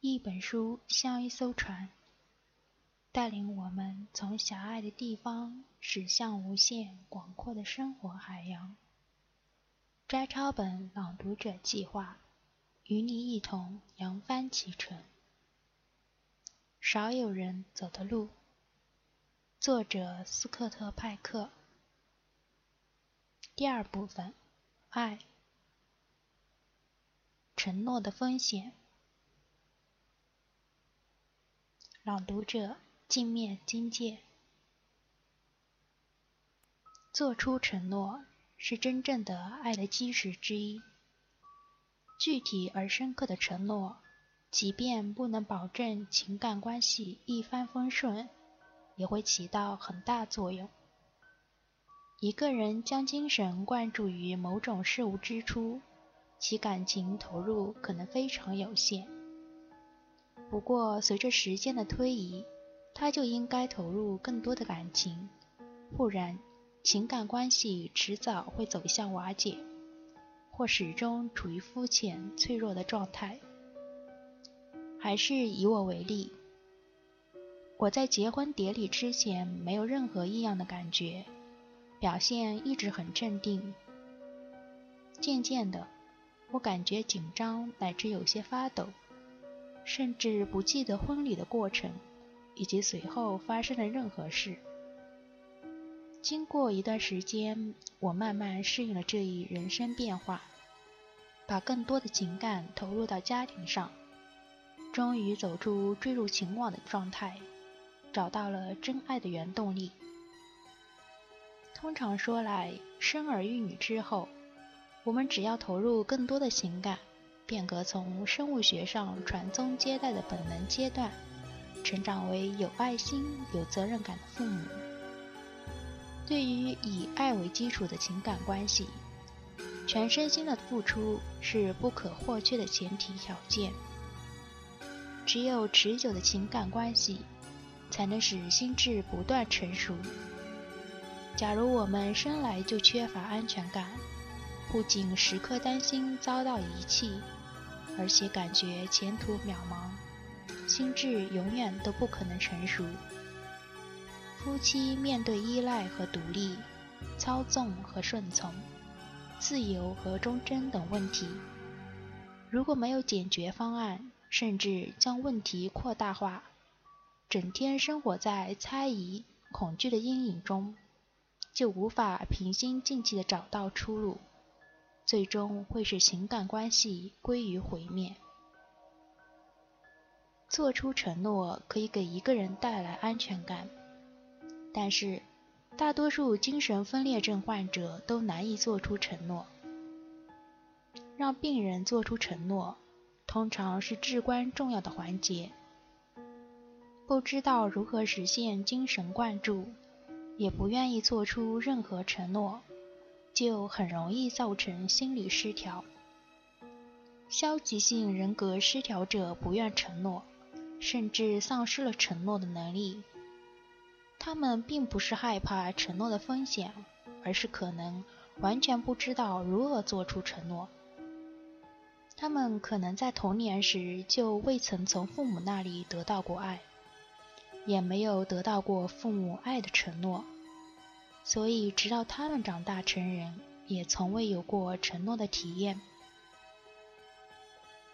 一本书像一艘船，带领我们从狭隘的地方驶向无限广阔的生活海洋。摘抄本朗读者计划，与你一同扬帆启程。少有人走的路。作者斯科特·派克。第二部分，爱。承诺的风险。朗读者：镜面金界。做出承诺是真正的爱的基石之一。具体而深刻的承诺，即便不能保证情感关系一帆风顺，也会起到很大作用。一个人将精神灌注于某种事物之初。其感情投入可能非常有限，不过随着时间的推移，他就应该投入更多的感情，不然情感关系迟早会走向瓦解，或始终处于肤浅脆弱的状态。还是以我为例，我在结婚典礼之前没有任何异样的感觉，表现一直很镇定，渐渐的。我感觉紧张，乃至有些发抖，甚至不记得婚礼的过程以及随后发生的任何事。经过一段时间，我慢慢适应了这一人生变化，把更多的情感投入到家庭上，终于走出坠入情网的状态，找到了真爱的原动力。通常说来，生儿育女之后。我们只要投入更多的情感，变革从生物学上传宗接代的本能阶段，成长为有爱心、有责任感的父母。对于以爱为基础的情感关系，全身心的付出是不可或缺的前提条件。只有持久的情感关系，才能使心智不断成熟。假如我们生来就缺乏安全感，不仅时刻担心遭到遗弃，而且感觉前途渺茫，心智永远都不可能成熟。夫妻面对依赖和独立、操纵和顺从、自由和忠贞等问题，如果没有解决方案，甚至将问题扩大化，整天生活在猜疑、恐惧的阴影中，就无法平心静气地找到出路。最终会使情感关系归于毁灭。做出承诺可以给一个人带来安全感，但是大多数精神分裂症患者都难以做出承诺。让病人做出承诺，通常是至关重要的环节。不知道如何实现精神灌注，也不愿意做出任何承诺。就很容易造成心理失调。消极性人格失调者不愿承诺，甚至丧失了承诺的能力。他们并不是害怕承诺的风险，而是可能完全不知道如何做出承诺。他们可能在童年时就未曾从父母那里得到过爱，也没有得到过父母爱的承诺。所以，直到他们长大成人，也从未有过承诺的体验。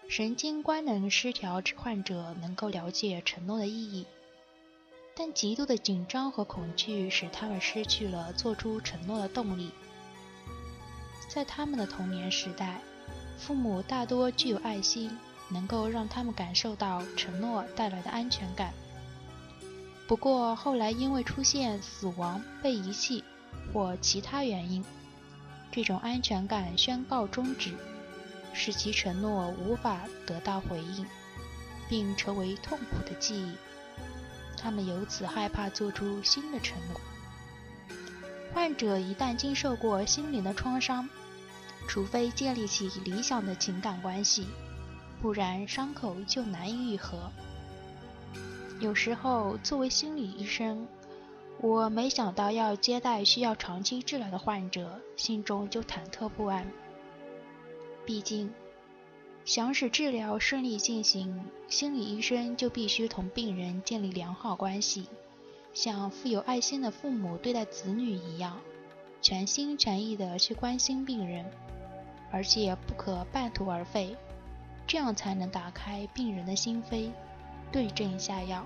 神经官能失调患者能够了解承诺的意义，但极度的紧张和恐惧使他们失去了做出承诺的动力。在他们的童年时代，父母大多具有爱心，能够让他们感受到承诺带来的安全感。不过后来因为出现死亡、被遗弃或其他原因，这种安全感宣告终止，使其承诺无法得到回应，并成为痛苦的记忆。他们由此害怕做出新的承诺。患者一旦经受过心灵的创伤，除非建立起理想的情感关系，不然伤口就难以愈合。有时候，作为心理医生，我没想到要接待需要长期治疗的患者，心中就忐忑不安。毕竟，想使治疗顺利进行，心理医生就必须同病人建立良好关系，像富有爱心的父母对待子女一样，全心全意地去关心病人，而且不可半途而废，这样才能打开病人的心扉，对症下药。